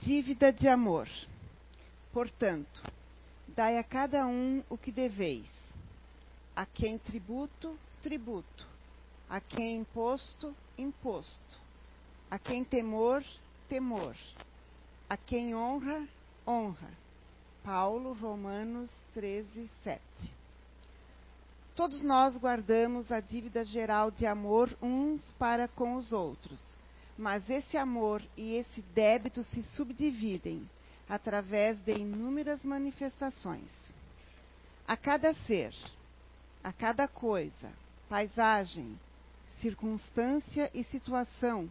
Dívida de amor. Portanto, dai a cada um o que deveis. A quem tributo, tributo. A quem imposto, imposto. A quem temor, temor. A quem honra, honra. Paulo, Romanos 13, 7. Todos nós guardamos a dívida geral de amor uns para com os outros, mas esse amor e esse débito se subdividem através de inúmeras manifestações. A cada ser, a cada coisa, paisagem, circunstância e situação,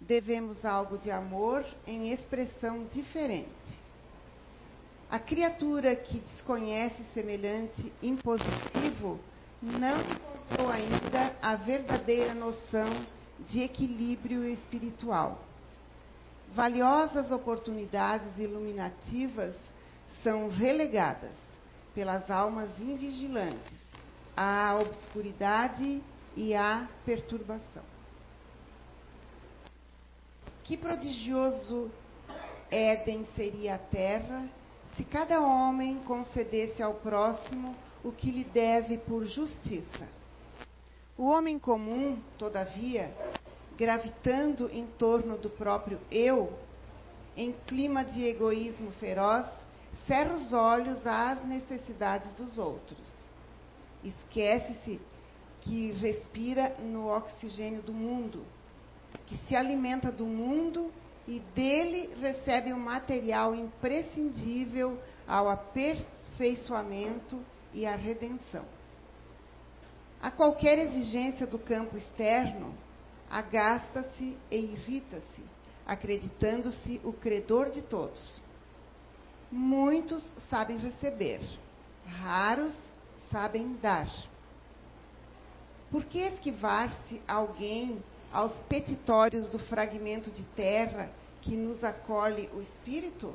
devemos algo de amor em expressão diferente. A criatura que desconhece semelhante impositivo não encontrou ainda a verdadeira noção de equilíbrio espiritual. Valiosas oportunidades iluminativas são relegadas pelas almas invigilantes à obscuridade e à perturbação. Que prodigioso Éden seria a terra se cada homem concedesse ao próximo o que lhe deve por justiça. O homem comum, todavia, gravitando em torno do próprio eu, em clima de egoísmo feroz, cerra os olhos às necessidades dos outros. Esquece-se que respira no oxigênio do mundo, que se alimenta do mundo e dele recebe o um material imprescindível ao aperfeiçoamento e à redenção. A qualquer exigência do campo externo, agasta-se e irrita-se, acreditando-se o credor de todos. Muitos sabem receber, raros sabem dar. Por que esquivar-se alguém aos petitórios do fragmento de terra que nos acolhe o espírito?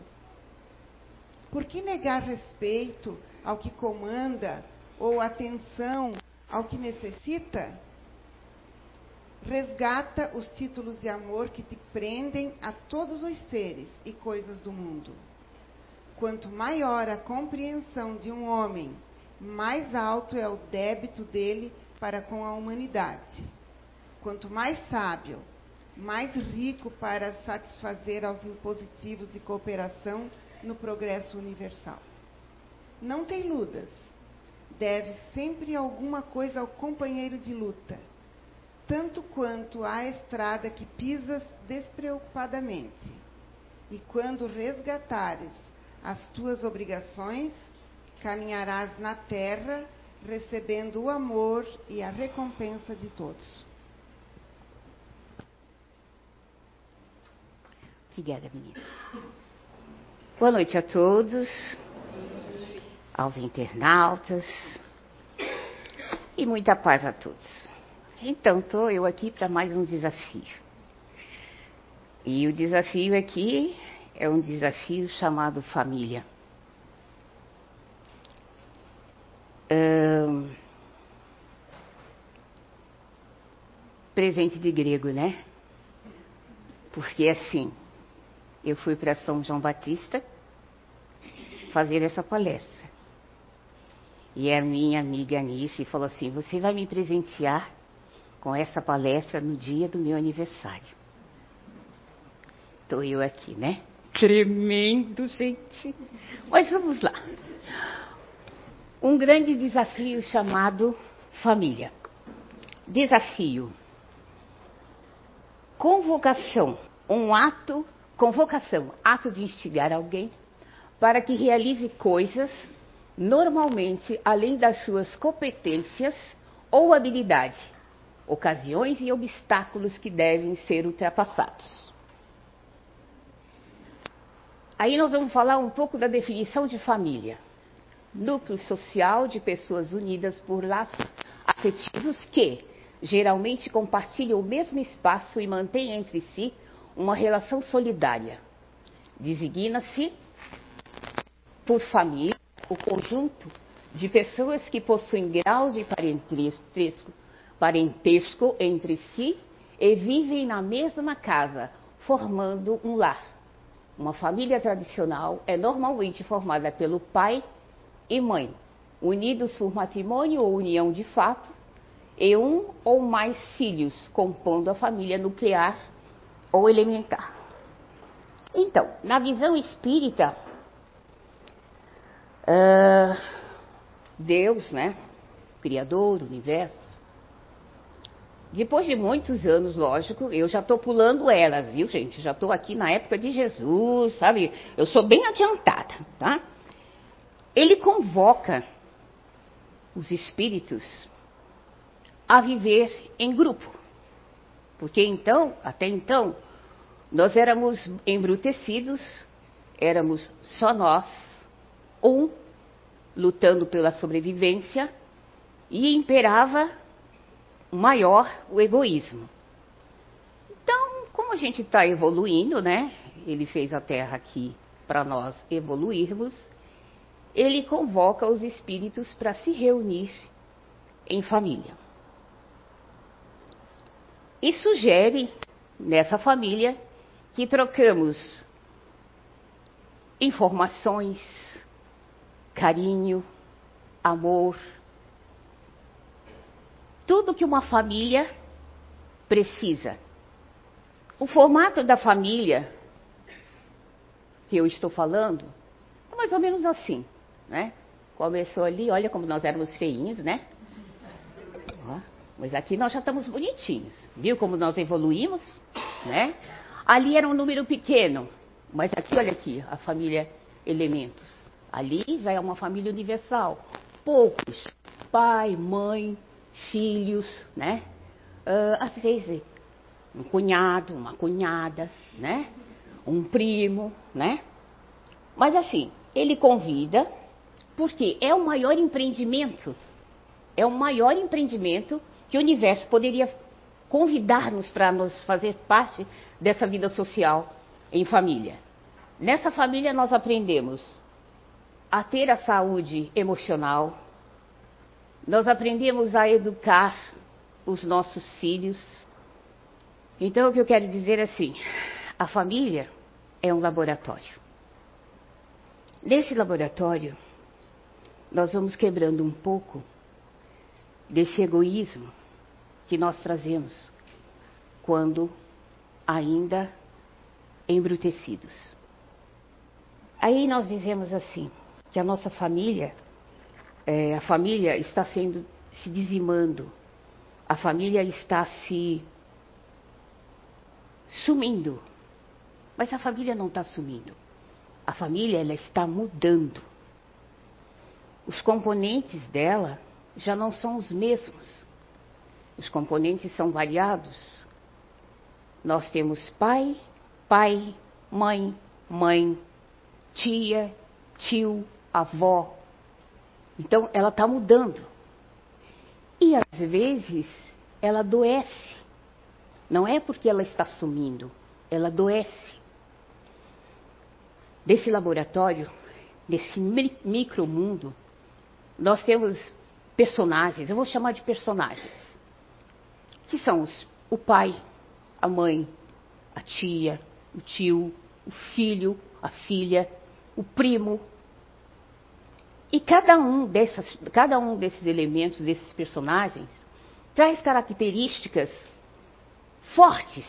Por que negar respeito ao que comanda ou atenção ao que necessita? Resgata os títulos de amor que te prendem a todos os seres e coisas do mundo. Quanto maior a compreensão de um homem, mais alto é o débito dele para com a humanidade. Quanto mais sábio, mais rico para satisfazer aos impositivos de cooperação no progresso universal. Não tem ludas. Deve sempre alguma coisa ao companheiro de luta, tanto quanto à estrada que pisas despreocupadamente. E quando resgatares as tuas obrigações, caminharás na terra recebendo o amor e a recompensa de todos. Obrigada, meninas. Boa noite a todos, aos internautas e muita paz a todos. Então, estou eu aqui para mais um desafio. E o desafio aqui é um desafio chamado família. presente de grego, né? Porque assim, eu fui para São João Batista fazer essa palestra. E a minha amiga Anice falou assim: Você vai me presentear com essa palestra no dia do meu aniversário. Estou eu aqui, né? Tremendo, gente. Mas vamos lá. Um grande desafio chamado família. Desafio. Convocação. Um ato Convocação, ato de instigar alguém para que realize coisas, normalmente além das suas competências ou habilidade, ocasiões e obstáculos que devem ser ultrapassados. Aí nós vamos falar um pouco da definição de família. Núcleo social de pessoas unidas por laços afetivos que, geralmente, compartilham o mesmo espaço e mantêm entre si uma relação solidária. Designa-se por família o conjunto de pessoas que possuem graus de parentesco, parentesco entre si e vivem na mesma casa, formando um lar, Uma família tradicional é normalmente formada pelo pai e mãe, unidos por matrimônio ou união de fato, e um ou mais filhos compondo a família nuclear ou elementar. Então, na visão espírita, uh, Deus, né, Criador, universo, depois de muitos anos, lógico, eu já estou pulando elas, viu, gente? Já estou aqui na época de Jesus, sabe? Eu sou bem adiantada, tá? Ele convoca os espíritos a viver em grupo. Porque então, até então, nós éramos embrutecidos, éramos só nós, um, lutando pela sobrevivência, e imperava maior o egoísmo. Então, como a gente está evoluindo, né? Ele fez a Terra aqui para nós evoluirmos. Ele convoca os espíritos para se reunir em família. E sugere nessa família que trocamos informações, carinho, amor, tudo que uma família precisa. O formato da família que eu estou falando é mais ou menos assim, né? Começou ali, olha como nós éramos feinhos, né? mas aqui nós já estamos bonitinhos. Viu como nós evoluímos, né? Ali era um número pequeno, mas aqui, olha aqui, a família Elementos. Ali já é uma família universal. Poucos. Pai, mãe, filhos, né? Uh, às vezes um cunhado, uma cunhada, né? Um primo, né? Mas assim, ele convida, porque é o maior empreendimento, é o maior empreendimento que o universo poderia convidar-nos para nos fazer parte dessa vida social em família. Nessa família nós aprendemos a ter a saúde emocional, nós aprendemos a educar os nossos filhos. Então, o que eu quero dizer é assim: a família é um laboratório. Nesse laboratório, nós vamos quebrando um pouco desse egoísmo que nós trazemos quando ainda embrutecidos. Aí nós dizemos assim, que a nossa família é, a família está sendo se dizimando, a família está se sumindo. Mas a família não está sumindo. A família ela está mudando. Os componentes dela já não são os mesmos. Os componentes são variados. Nós temos pai, pai, mãe, mãe, tia, tio, avó, então, ela está mudando. E às vezes, ela adoece. Não é porque ela está sumindo, ela adoece. Desse laboratório, desse micromundo, nós temos personagens, eu vou chamar de personagens, que são os, o pai, a mãe, a tia, o tio, o filho, a filha, o primo, e cada um, dessas, cada um desses elementos, desses personagens, traz características fortes.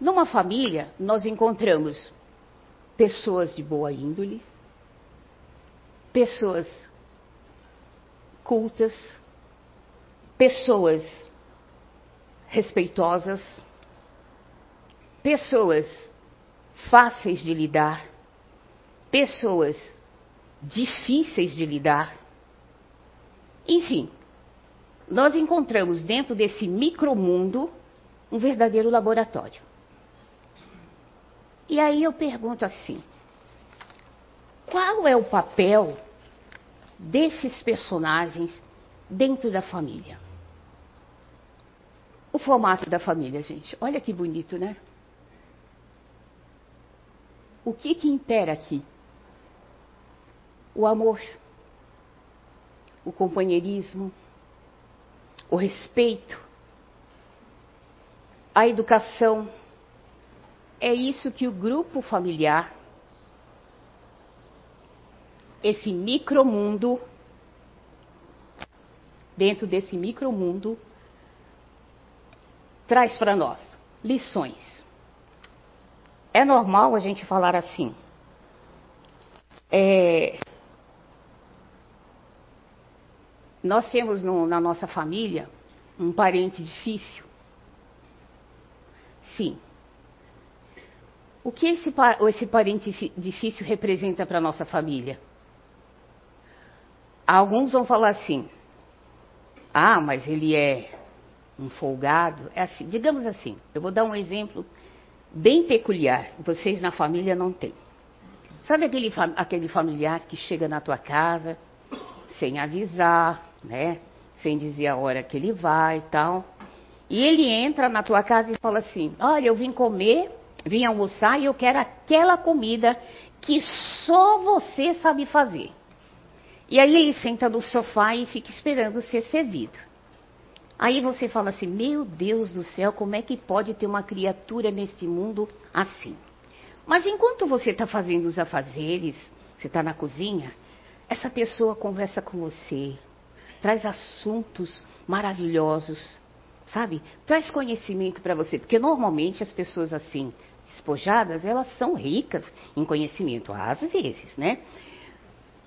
Numa família, nós encontramos pessoas de boa índole, pessoas cultas, pessoas respeitosas, pessoas fáceis de lidar, pessoas difíceis de lidar. Enfim, nós encontramos dentro desse micromundo um verdadeiro laboratório. E aí eu pergunto assim: qual é o papel desses personagens dentro da família? O formato da família, gente. Olha que bonito, né? O que que impera aqui? O amor, o companheirismo, o respeito, a educação, é isso que o grupo familiar, esse micromundo, dentro desse micromundo, traz para nós lições. É normal a gente falar assim. É, nós temos no, na nossa família um parente difícil. Sim. O que esse, esse parente difícil representa para a nossa família? Alguns vão falar assim: ah, mas ele é um folgado. É assim, digamos assim, eu vou dar um exemplo bem peculiar. Vocês na família não têm. Sabe aquele, aquele familiar que chega na tua casa sem avisar, né? Sem dizer a hora que ele vai e tal. E ele entra na tua casa e fala assim: Olha, eu vim comer, vim almoçar e eu quero aquela comida que só você sabe fazer. E aí ele senta no sofá e fica esperando ser servido. Aí você fala assim: Meu Deus do céu, como é que pode ter uma criatura neste mundo assim? Mas enquanto você está fazendo os afazeres, você está na cozinha, essa pessoa conversa com você, traz assuntos maravilhosos, sabe? Traz conhecimento para você, porque normalmente as pessoas assim, despojadas, elas são ricas em conhecimento, às vezes, né?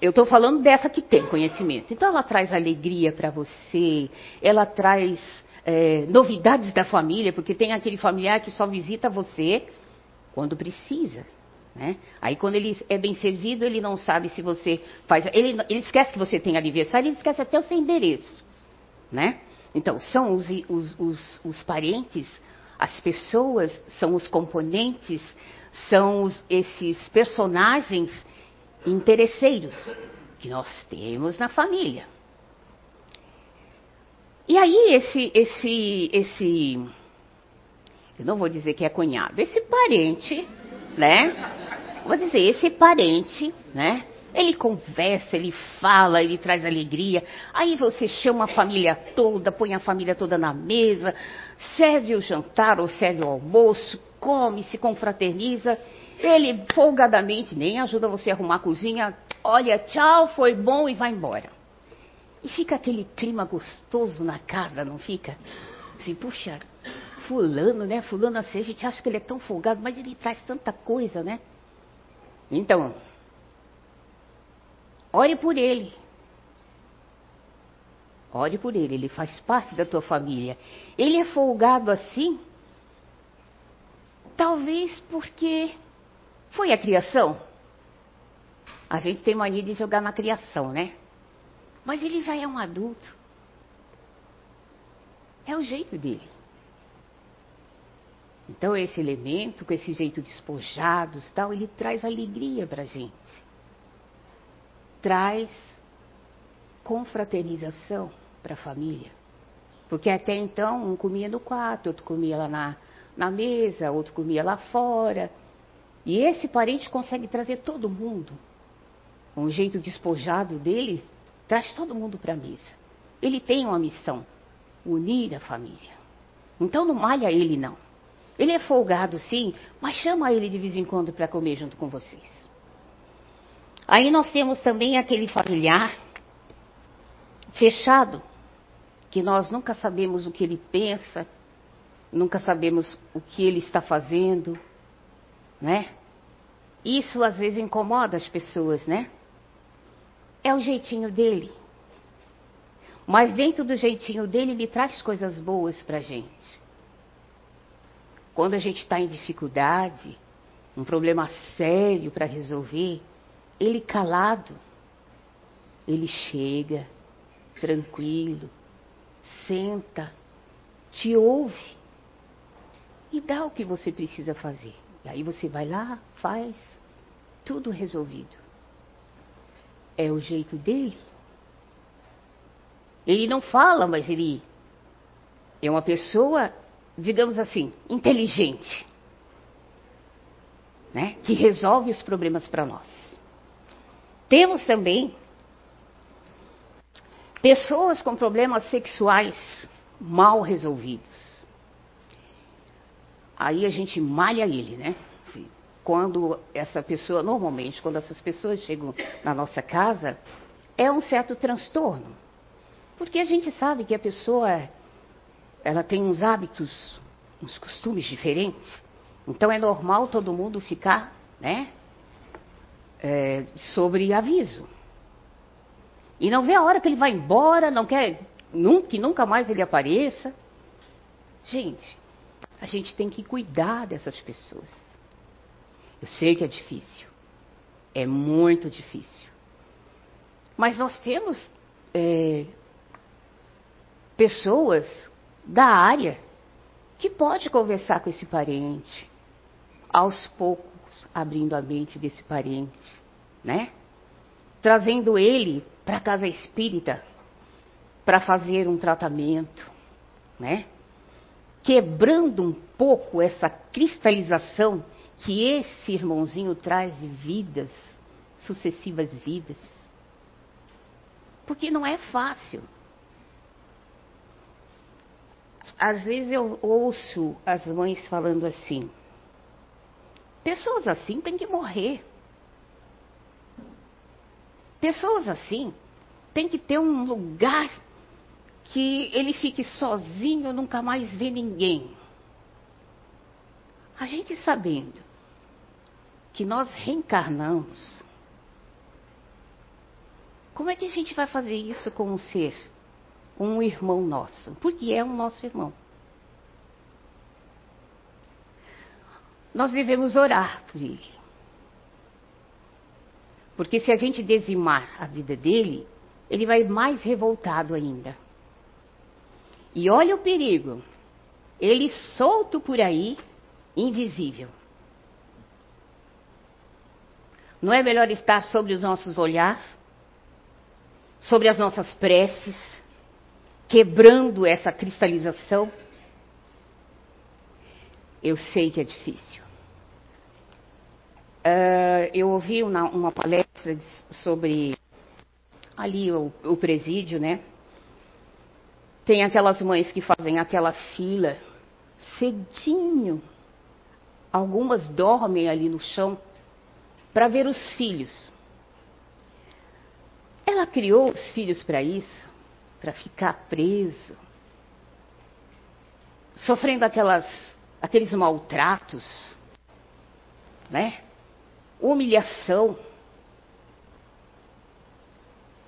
Eu estou falando dessa que tem conhecimento. Então ela traz alegria para você, ela traz é, novidades da família, porque tem aquele familiar que só visita você quando precisa. Né? Aí quando ele é bem servido, ele não sabe se você faz. Ele, ele esquece que você tem aniversário, ele esquece até o seu endereço. Né? Então, são os, os, os, os parentes, as pessoas, são os componentes, são os, esses personagens interesseiros que nós temos na família. E aí esse, esse, esse, eu não vou dizer que é cunhado, esse parente, né? Vou dizer, esse parente, né? Ele conversa, ele fala, ele traz alegria. Aí você chama a família toda, põe a família toda na mesa, serve o jantar ou serve o almoço, come, se confraterniza. Ele folgadamente nem ajuda você a arrumar a cozinha. Olha, tchau, foi bom e vai embora. E fica aquele clima gostoso na casa, não fica? Assim, puxa, fulano, né? Fulano assim, a gente acha que ele é tão folgado, mas ele traz tanta coisa, né? Então, ore por ele. Ore por ele, ele faz parte da tua família. Ele é folgado assim, talvez porque foi a criação. A gente tem mania de jogar na criação, né? Mas ele já é um adulto. É o jeito dele. Então esse elemento, com esse jeito despojado e tal, ele traz alegria para a gente. Traz confraternização para a família. Porque até então um comia no quarto, outro comia lá na, na mesa, outro comia lá fora. E esse parente consegue trazer todo mundo. Um jeito despojado dele traz todo mundo para a mesa. Ele tem uma missão: unir a família. Então não malha ele, não. Ele é folgado, sim, mas chama ele de vez em quando para comer junto com vocês. Aí nós temos também aquele familiar fechado, que nós nunca sabemos o que ele pensa, nunca sabemos o que ele está fazendo, né? Isso às vezes incomoda as pessoas, né? É o jeitinho dele. Mas dentro do jeitinho dele, ele traz coisas boas para a gente. Quando a gente está em dificuldade, um problema sério para resolver, ele calado, ele chega, tranquilo, senta, te ouve e dá o que você precisa fazer. E aí você vai lá, faz, tudo resolvido. É o jeito dele. Ele não fala, mas ele é uma pessoa digamos assim, inteligente, né? que resolve os problemas para nós. Temos também pessoas com problemas sexuais mal resolvidos. aí a gente malha ele, né? Quando essa pessoa, normalmente, quando essas pessoas chegam na nossa casa, é um certo transtorno. Porque a gente sabe que a pessoa, ela tem uns hábitos, uns costumes diferentes. Então é normal todo mundo ficar, né? É, sobre aviso. E não vê a hora que ele vai embora, não quer nunca, que nunca mais ele apareça. Gente, a gente tem que cuidar dessas pessoas. Eu sei que é difícil. É muito difícil. Mas nós temos é, pessoas da área que pode conversar com esse parente, aos poucos abrindo a mente desse parente, né? Trazendo ele para a casa espírita para fazer um tratamento, né? Quebrando um pouco essa cristalização que esse irmãozinho traz de vidas, sucessivas vidas. Porque não é fácil. Às vezes eu ouço as mães falando assim: pessoas assim têm que morrer. Pessoas assim têm que ter um lugar que ele fique sozinho, nunca mais vê ninguém. A gente sabendo que nós reencarnamos, como é que a gente vai fazer isso com um ser, um irmão nosso? Porque é um nosso irmão. Nós devemos orar por ele. Porque se a gente dizimar a vida dele, ele vai mais revoltado ainda. E olha o perigo. Ele solto por aí, invisível. Não é melhor estar sobre os nossos olhares, sobre as nossas preces, quebrando essa cristalização? Eu sei que é difícil. Uh, eu ouvi uma, uma, palestra sobre ali o, o presídio, né? Tem aquelas mães que fazem aquela fila cedinho. Algumas dormem ali no chão para ver os filhos. Ela criou os filhos para isso, para ficar preso, sofrendo aquelas, aqueles maltratos, né? Humilhação.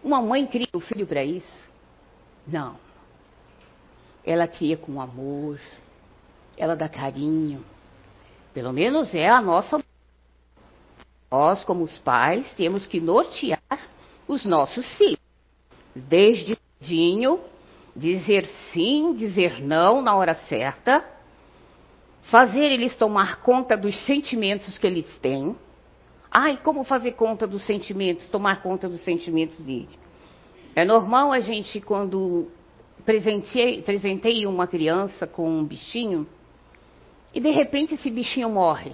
Uma mãe cria o filho para isso? Não. Ela cria com amor, ela dá carinho. Pelo menos é a nossa. Nós, como os pais, temos que nortear os nossos filhos. Desde cedinho, dizer sim, dizer não na hora certa, fazer eles tomar conta dos sentimentos que eles têm. Ai, como fazer conta dos sentimentos, tomar conta dos sentimentos? É normal a gente, quando presentei, presentei uma criança com um bichinho e de repente esse bichinho morre.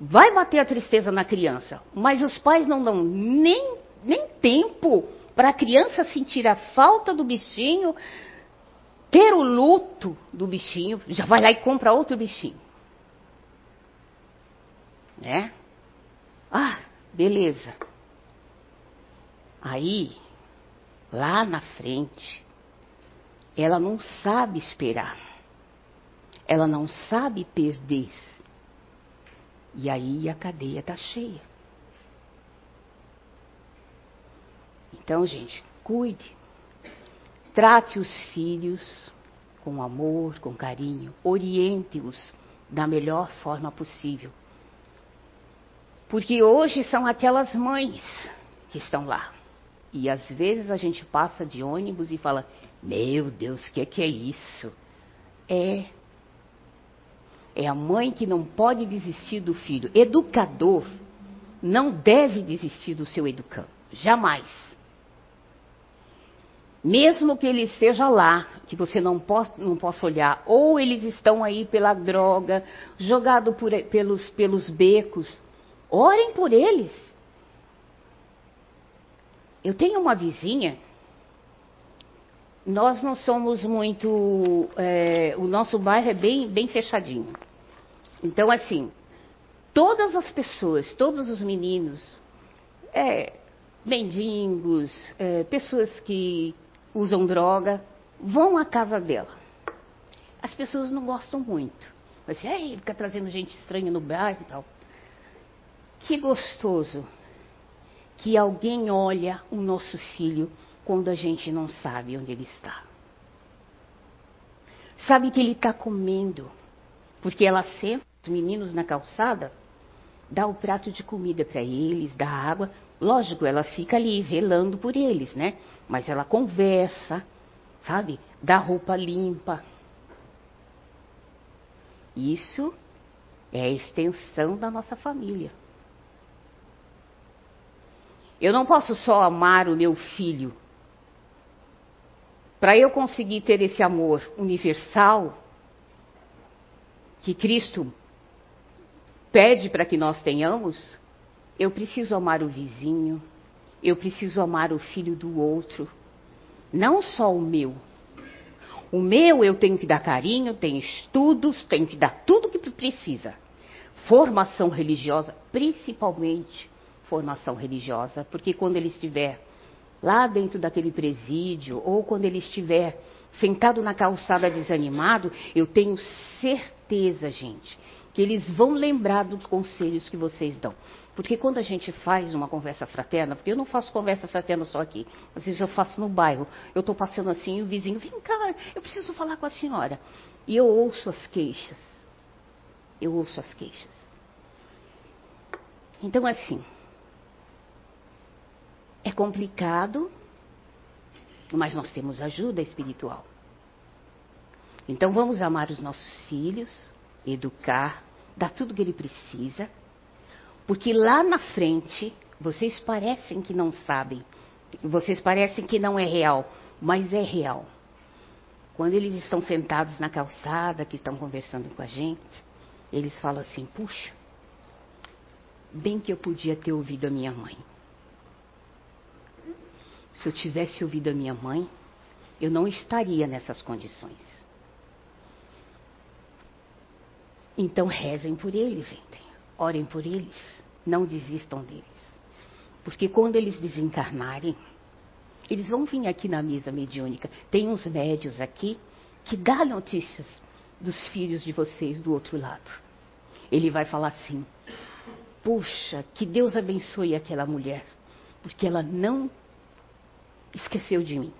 Vai bater a tristeza na criança, mas os pais não dão nem, nem tempo para a criança sentir a falta do bichinho, ter o luto do bichinho, já vai lá e compra outro bichinho. Né? Ah, beleza. Aí lá na frente, ela não sabe esperar. Ela não sabe perder. E aí a cadeia está cheia. Então, gente, cuide. Trate os filhos com amor, com carinho. Oriente-os da melhor forma possível. Porque hoje são aquelas mães que estão lá. E às vezes a gente passa de ônibus e fala: Meu Deus, o que, que é isso? É. É a mãe que não pode desistir do filho. Educador não deve desistir do seu educando. Jamais. Mesmo que ele esteja lá, que você não possa, não possa olhar, ou eles estão aí pela droga, jogado por, pelos, pelos becos, orem por eles. Eu tenho uma vizinha, nós não somos muito. É, o nosso bairro é bem, bem fechadinho. Então, assim, todas as pessoas, todos os meninos, é, mendigos, é, pessoas que usam droga, vão à casa dela. As pessoas não gostam muito. Ser, assim, fica trazendo gente estranha no bairro e tal. Que gostoso que alguém olha o nosso filho quando a gente não sabe onde ele está. Sabe que ele está comendo, porque ela senta os meninos na calçada, dá o prato de comida para eles, dá água. Lógico, ela fica ali velando por eles, né? Mas ela conversa, sabe? Dá roupa limpa. Isso é a extensão da nossa família. Eu não posso só amar o meu filho. Para eu conseguir ter esse amor universal que Cristo pede para que nós tenhamos, eu preciso amar o vizinho, eu preciso amar o filho do outro, não só o meu. O meu eu tenho que dar carinho, tenho estudos, tenho que dar tudo o que precisa. Formação religiosa, principalmente formação religiosa, porque quando ele estiver lá dentro daquele presídio, ou quando ele estiver sentado na calçada desanimado, eu tenho certeza, gente, que eles vão lembrar dos conselhos que vocês dão. Porque quando a gente faz uma conversa fraterna, porque eu não faço conversa fraterna só aqui, às vezes eu faço no bairro, eu estou passando assim e o vizinho, vem cá, eu preciso falar com a senhora. E eu ouço as queixas. Eu ouço as queixas. Então, assim, é complicado, mas nós temos ajuda espiritual. Então vamos amar os nossos filhos, educar, dar tudo que ele precisa, porque lá na frente vocês parecem que não sabem, vocês parecem que não é real, mas é real. Quando eles estão sentados na calçada, que estão conversando com a gente, eles falam assim: puxa, bem que eu podia ter ouvido a minha mãe. Se eu tivesse ouvido a minha mãe, eu não estaria nessas condições. Então rezem por eles, gente. Orem por eles. Não desistam deles. Porque quando eles desencarnarem, eles vão vir aqui na mesa mediúnica. Tem uns médios aqui que dá notícias dos filhos de vocês do outro lado. Ele vai falar assim: Puxa, que Deus abençoe aquela mulher, porque ela não esqueceu de mim.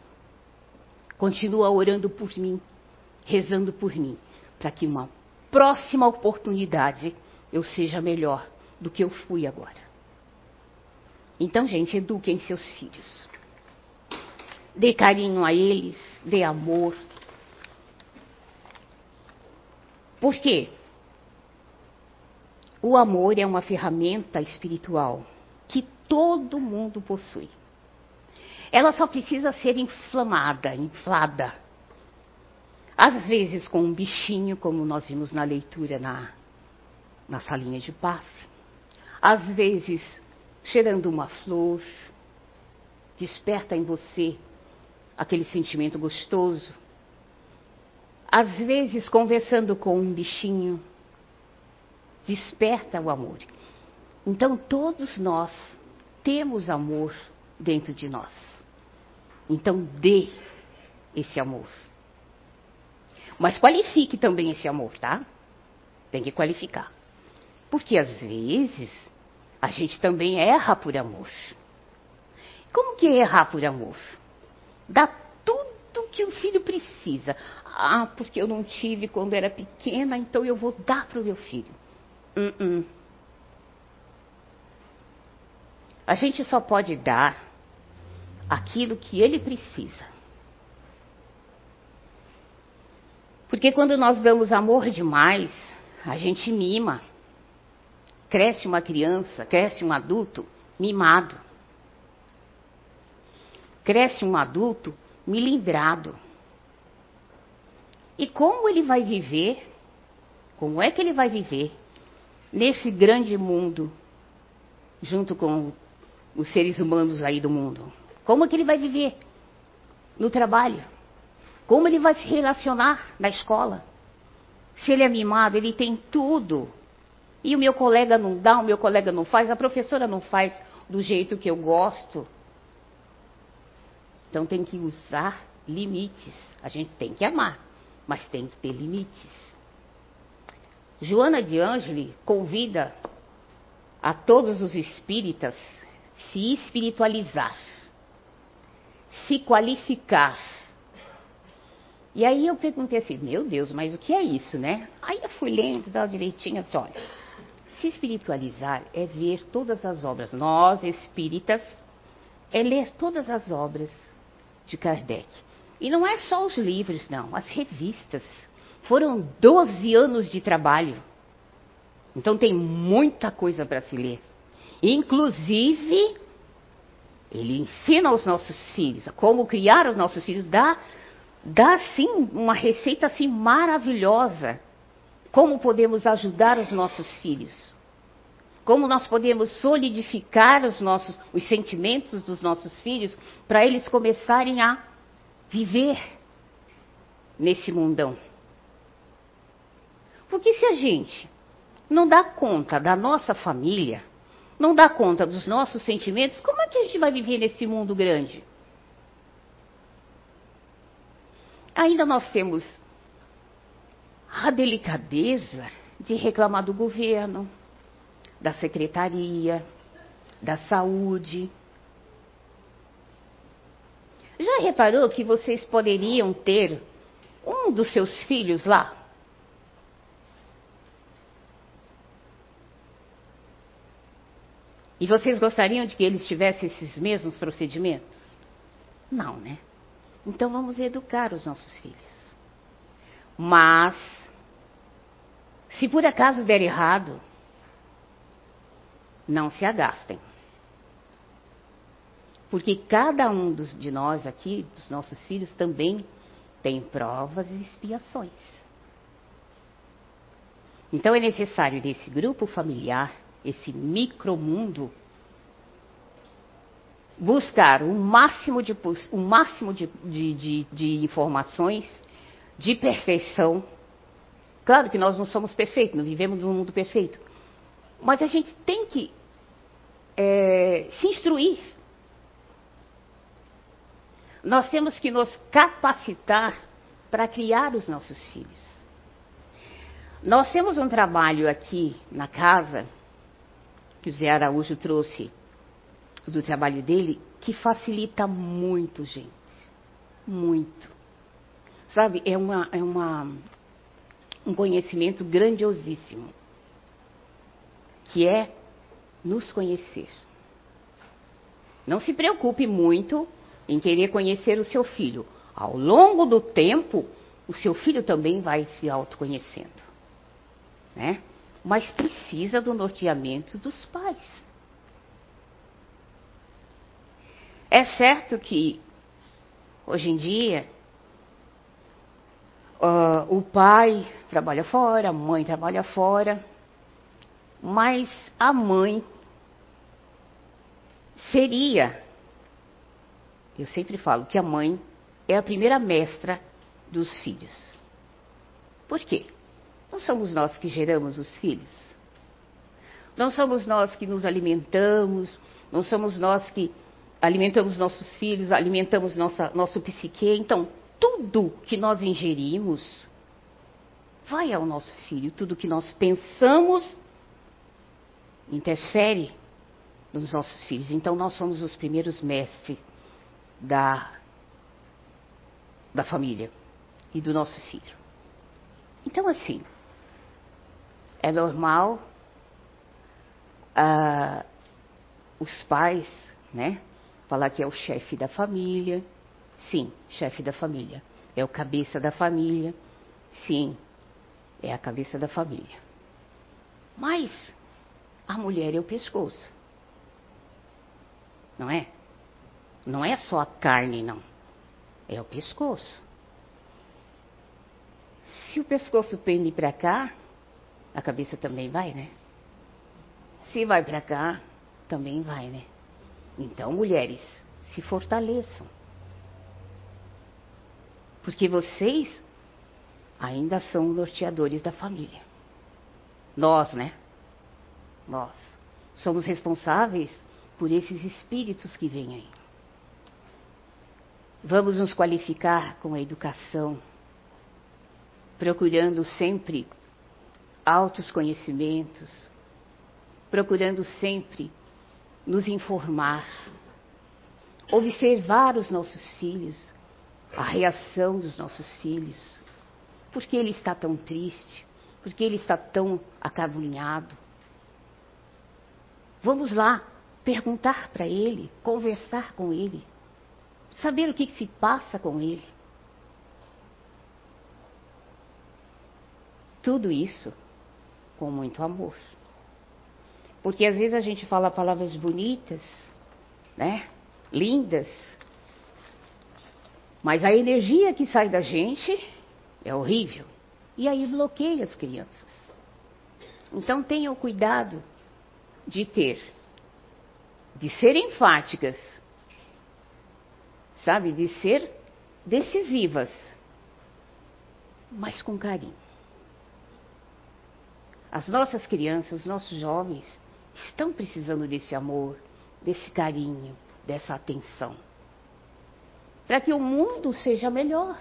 Continua orando por mim, rezando por mim, para que uma próxima oportunidade eu seja melhor do que eu fui agora. Então, gente, eduquem seus filhos. Dê carinho a eles, dê amor. Por quê? O amor é uma ferramenta espiritual que todo mundo possui. Ela só precisa ser inflamada, inflada. Às vezes com um bichinho, como nós vimos na leitura na, na salinha de passe. Às vezes cheirando uma flor, desperta em você aquele sentimento gostoso. Às vezes conversando com um bichinho, desperta o amor. Então todos nós temos amor dentro de nós. Então dê esse amor. Mas qualifique também esse amor, tá? Tem que qualificar. Porque às vezes a gente também erra por amor. Como que é errar por amor? Dá tudo que o filho precisa. Ah, porque eu não tive quando era pequena, então eu vou dar para o meu filho. Uh -uh. A gente só pode dar aquilo que ele precisa. Porque quando nós damos amor demais, a gente mima. Cresce uma criança, cresce um adulto mimado. Cresce um adulto milindrado. E como ele vai viver? Como é que ele vai viver nesse grande mundo, junto com os seres humanos aí do mundo? Como é que ele vai viver? No trabalho. Como ele vai se relacionar na escola? Se ele é mimado, ele tem tudo. E o meu colega não dá, o meu colega não faz, a professora não faz do jeito que eu gosto. Então tem que usar limites. A gente tem que amar, mas tem que ter limites. Joana de Angeli convida a todos os espíritas se espiritualizar, se qualificar. E aí eu perguntei assim, meu Deus, mas o que é isso, né? Aí eu fui lendo, tal, direitinho, assim, olha, se espiritualizar é ver todas as obras. Nós, espíritas, é ler todas as obras de Kardec. E não é só os livros, não, as revistas. Foram 12 anos de trabalho. Então tem muita coisa para se ler. Inclusive, ele ensina aos nossos filhos como criar os nossos filhos, dá, dá sim uma receita assim maravilhosa. Como podemos ajudar os nossos filhos? Como nós podemos solidificar os nossos os sentimentos dos nossos filhos para eles começarem a viver nesse mundão? Porque se a gente não dá conta da nossa família, não dá conta dos nossos sentimentos, como é que a gente vai viver nesse mundo grande? Ainda nós temos a delicadeza de reclamar do governo, da secretaria, da saúde. Já reparou que vocês poderiam ter um dos seus filhos lá? E vocês gostariam de que eles tivessem esses mesmos procedimentos? Não, né? Então vamos educar os nossos filhos. Mas, se por acaso der errado, não se agastem. Porque cada um dos, de nós aqui, dos nossos filhos, também tem provas e expiações. Então é necessário desse grupo familiar esse micromundo, buscar o máximo de, o máximo de, de, de, de informações, de perfeição. Claro que nós não somos perfeitos, não vivemos num mundo perfeito. Mas a gente tem que é, se instruir. Nós temos que nos capacitar para criar os nossos filhos. Nós temos um trabalho aqui na casa que o Zé Araújo trouxe do trabalho dele, que facilita muito, gente. Muito. Sabe, é, uma, é uma, um conhecimento grandiosíssimo, que é nos conhecer. Não se preocupe muito em querer conhecer o seu filho. Ao longo do tempo, o seu filho também vai se autoconhecendo. Né? mas precisa do norteamento dos pais. É certo que, hoje em dia, uh, o pai trabalha fora, a mãe trabalha fora, mas a mãe seria, eu sempre falo que a mãe é a primeira mestra dos filhos. Por quê? Não somos nós que geramos os filhos. Não somos nós que nos alimentamos, não somos nós que alimentamos nossos filhos, alimentamos nossa, nosso psique. Então, tudo que nós ingerimos vai ao nosso filho. Tudo que nós pensamos interfere nos nossos filhos. Então, nós somos os primeiros mestres da, da família e do nosso filho. Então, assim, é normal ah, os pais, né, falar que é o chefe da família. Sim, chefe da família. É o cabeça da família. Sim, é a cabeça da família. Mas a mulher é o pescoço. Não é? Não é só a carne, não. É o pescoço. Se o pescoço pende para cá, a cabeça também vai, né? Se vai para cá, também vai, né? Então, mulheres, se fortaleçam. Porque vocês ainda são norteadores da família. Nós, né? Nós somos responsáveis por esses espíritos que vêm aí. Vamos nos qualificar com a educação, procurando sempre altos conhecimentos, procurando sempre nos informar, observar os nossos filhos, a reação dos nossos filhos. Por que ele está tão triste? Por que ele está tão acabunhado? Vamos lá perguntar para ele, conversar com ele, saber o que, que se passa com ele. Tudo isso com muito amor. Porque às vezes a gente fala palavras bonitas, né? Lindas. Mas a energia que sai da gente é horrível. E aí bloqueia as crianças. Então tenham cuidado de ter, de ser enfáticas, sabe? De ser decisivas, mas com carinho. As nossas crianças, os nossos jovens estão precisando desse amor, desse carinho, dessa atenção. Para que o mundo seja melhor.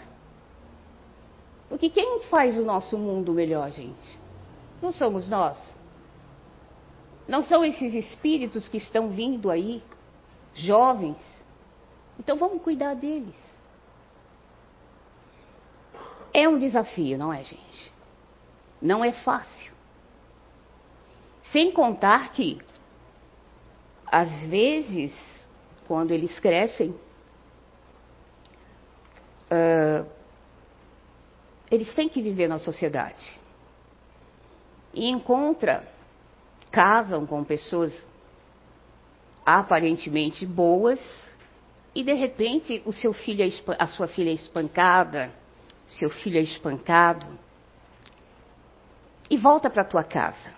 Porque quem faz o nosso mundo melhor, gente? Não somos nós. Não são esses espíritos que estão vindo aí, jovens. Então vamos cuidar deles. É um desafio, não é, gente? Não é fácil. Sem contar que, às vezes, quando eles crescem, uh, eles têm que viver na sociedade. E encontra, casam com pessoas aparentemente boas, e de repente o seu filho é, a sua filha é espancada, seu filho é espancado, e volta para a tua casa.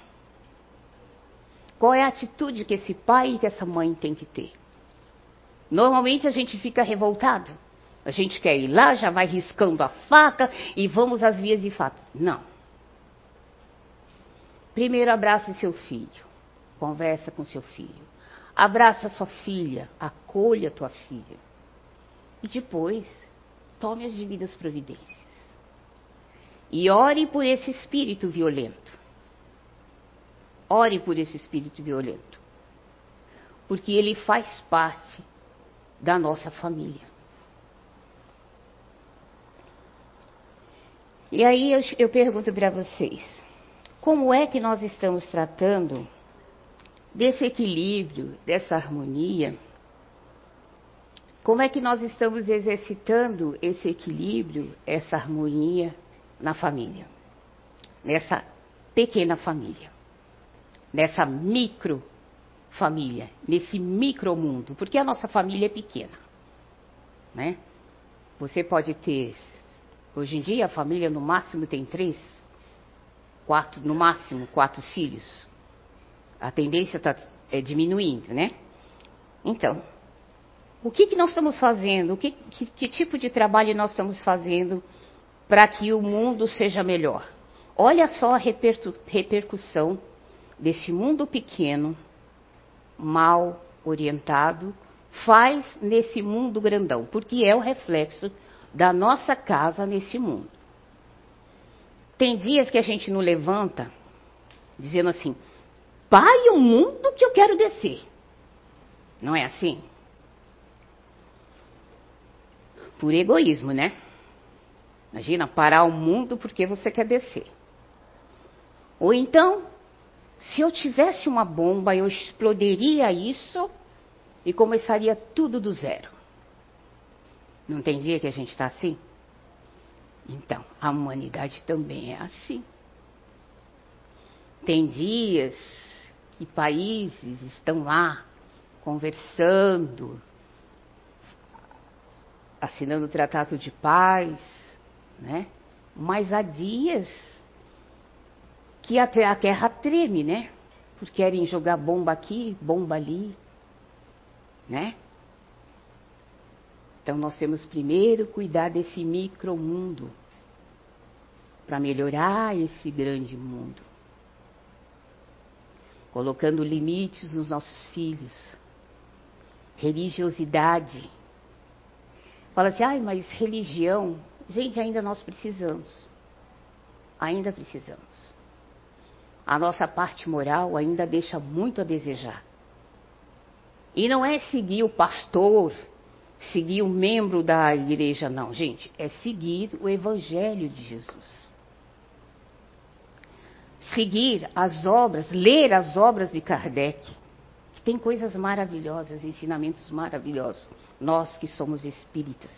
Qual é a atitude que esse pai e que essa mãe tem que ter? Normalmente a gente fica revoltado. A gente quer ir lá, já vai riscando a faca e vamos às vias de fato. Não. Primeiro abrace seu filho. Conversa com seu filho. Abraça sua filha. Acolha tua filha. E depois, tome as devidas providências. E ore por esse espírito violento. Ore por esse espírito violento. Porque ele faz parte da nossa família. E aí eu, eu pergunto para vocês: como é que nós estamos tratando desse equilíbrio, dessa harmonia? Como é que nós estamos exercitando esse equilíbrio, essa harmonia na família? Nessa pequena família? Nessa micro família, nesse micro mundo, porque a nossa família é pequena, né? Você pode ter, hoje em dia a família no máximo tem três, quatro, no máximo quatro filhos. A tendência está é, diminuindo, né? Então, o que, que nós estamos fazendo? Que, que, que tipo de trabalho nós estamos fazendo para que o mundo seja melhor? Olha só a repercussão desse mundo pequeno, mal orientado, faz nesse mundo grandão, porque é o reflexo da nossa casa nesse mundo. Tem dias que a gente não levanta dizendo assim: pai, o mundo que eu quero descer. Não é assim? Por egoísmo, né? Imagina parar o mundo porque você quer descer. Ou então, se eu tivesse uma bomba, eu explodiria isso e começaria tudo do zero. Não tem dia que a gente está assim? Então, a humanidade também é assim. Tem dias que países estão lá conversando, assinando o tratado de paz, né? Mas há dias que até a terra treme, né? Porque querem jogar bomba aqui, bomba ali, né? Então nós temos primeiro cuidar desse micromundo para melhorar esse grande mundo. Colocando limites nos nossos filhos. Religiosidade. Fala assim, ai, mas religião, gente, ainda nós precisamos. Ainda precisamos. A nossa parte moral ainda deixa muito a desejar. E não é seguir o pastor, seguir o membro da igreja, não, gente. É seguir o Evangelho de Jesus. Seguir as obras, ler as obras de Kardec, que tem coisas maravilhosas, ensinamentos maravilhosos. Nós que somos espíritas.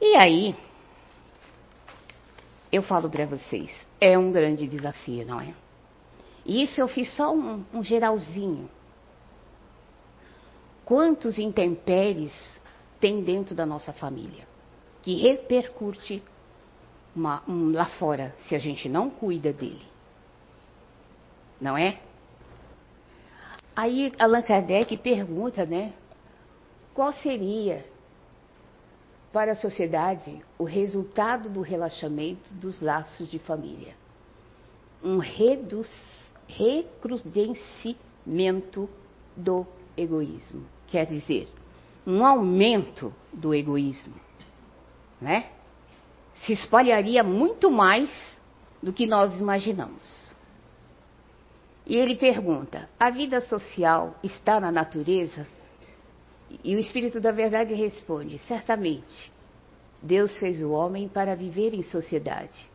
E aí, eu falo para vocês, é um grande desafio, não é? E isso eu fiz só um, um geralzinho. Quantos intempéries tem dentro da nossa família que repercute uma, um, lá fora se a gente não cuida dele? Não é? Aí Allan Kardec pergunta, né? Qual seria para a sociedade o resultado do relaxamento dos laços de família? Um recrudescimento do egoísmo. Quer dizer, um aumento do egoísmo, né? Se espalharia muito mais do que nós imaginamos. E ele pergunta: a vida social está na natureza? E o Espírito da Verdade responde: certamente. Deus fez o homem para viver em sociedade.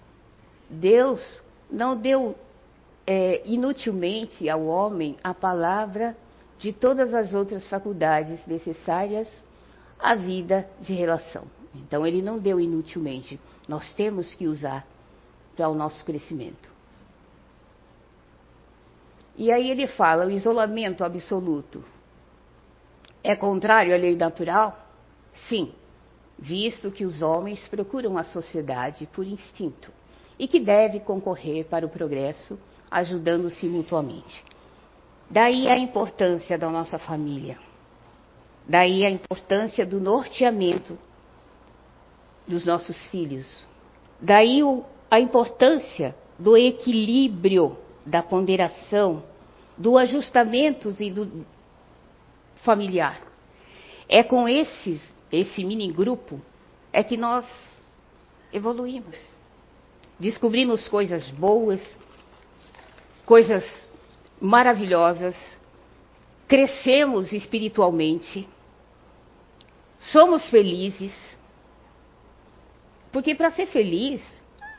Deus não deu é, inutilmente ao homem a palavra de todas as outras faculdades necessárias à vida de relação. Então, ele não deu inutilmente. Nós temos que usar para o nosso crescimento. E aí ele fala: o isolamento absoluto é contrário à lei natural? Sim, visto que os homens procuram a sociedade por instinto e que deve concorrer para o progresso, ajudando-se mutuamente. Daí a importância da nossa família. Daí a importância do norteamento dos nossos filhos. Daí a importância do equilíbrio, da ponderação, do ajustamento e do familiar. É com esses, esse mini grupo, é que nós evoluímos. Descobrimos coisas boas, coisas maravilhosas, crescemos espiritualmente, somos felizes. Porque para ser feliz,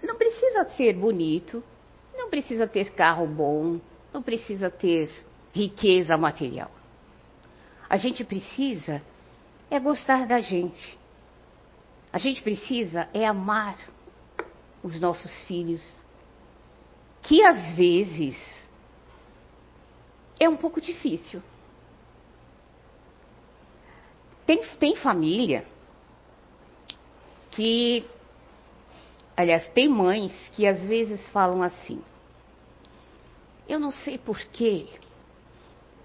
não precisa ser bonito, não precisa ter carro bom, não precisa ter riqueza material. A gente precisa é gostar da gente. A gente precisa é amar os nossos filhos, que às vezes é um pouco difícil. Tem, tem família que, aliás, tem mães que às vezes falam assim: eu não sei porquê,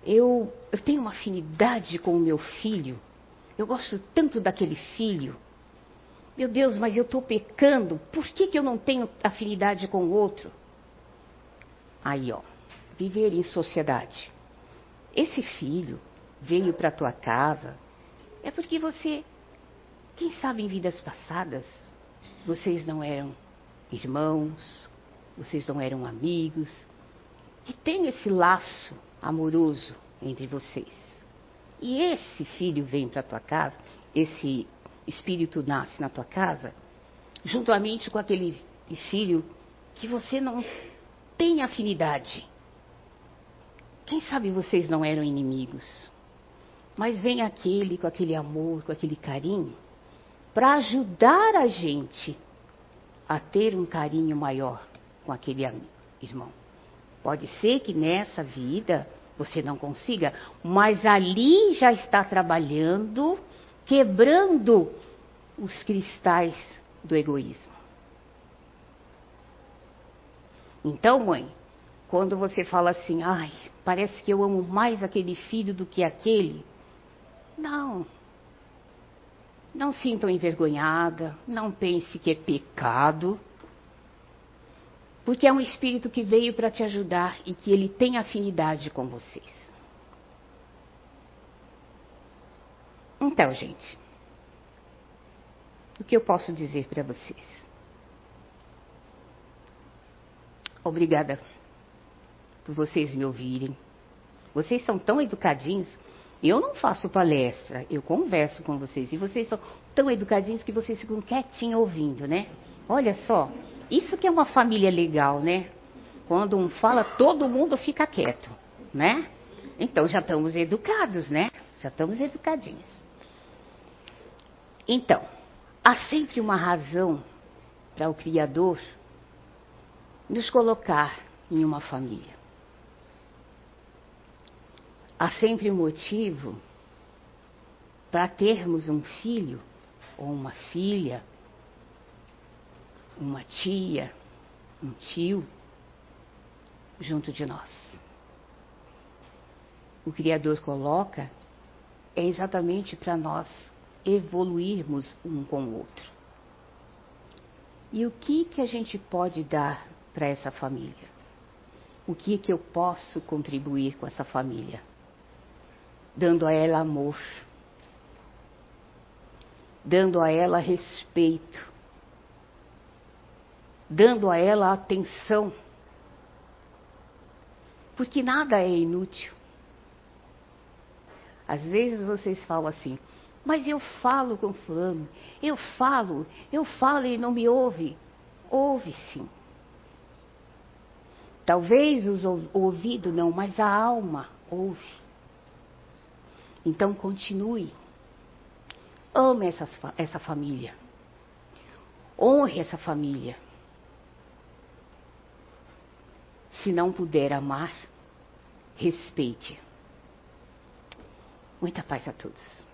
eu, eu tenho uma afinidade com o meu filho. Eu gosto tanto daquele filho. Meu Deus, mas eu estou pecando. Por que, que eu não tenho afinidade com o outro? Aí, ó, viver em sociedade. Esse filho veio para tua casa é porque você, quem sabe em vidas passadas, vocês não eram irmãos, vocês não eram amigos, e tem esse laço amoroso entre vocês. E esse filho vem para tua casa, esse espírito nasce na tua casa, juntamente com aquele filho que você não tem afinidade. Quem sabe vocês não eram inimigos, mas vem aquele com aquele amor, com aquele carinho, para ajudar a gente a ter um carinho maior com aquele irmão. Pode ser que nessa vida você não consiga, mas ali já está trabalhando, quebrando os cristais do egoísmo. Então, mãe, Quando você fala assim, ai, parece que eu amo mais aquele filho do que aquele. Não. Não sintam envergonhada, não pense que é pecado. Porque é um espírito que veio para te ajudar e que ele tem afinidade com vocês. Então, gente, o que eu posso dizer para vocês? Obrigada por vocês me ouvirem. Vocês são tão educadinhos. Eu não faço palestra, eu converso com vocês. E vocês são tão educadinhos que vocês ficam quietinhos ouvindo, né? Olha só, isso que é uma família legal, né? Quando um fala, todo mundo fica quieto, né? Então já estamos educados, né? Já estamos educadinhos. Então, há sempre uma razão para o Criador nos colocar em uma família. Há sempre um motivo para termos um filho ou uma filha, uma tia, um tio junto de nós. O Criador coloca é exatamente para nós evoluirmos um com o outro. E o que que a gente pode dar para essa família? O que que eu posso contribuir com essa família? Dando a ela amor, dando a ela respeito, dando a ela atenção. Porque nada é inútil. Às vezes vocês falam assim, mas eu falo com fulano, eu falo, eu falo e não me ouve. Ouve sim. Talvez o ouvido não, mas a alma ouve. Então continue. Ame essa, essa família. Honre essa família. Se não puder amar, respeite. Muita paz a todos.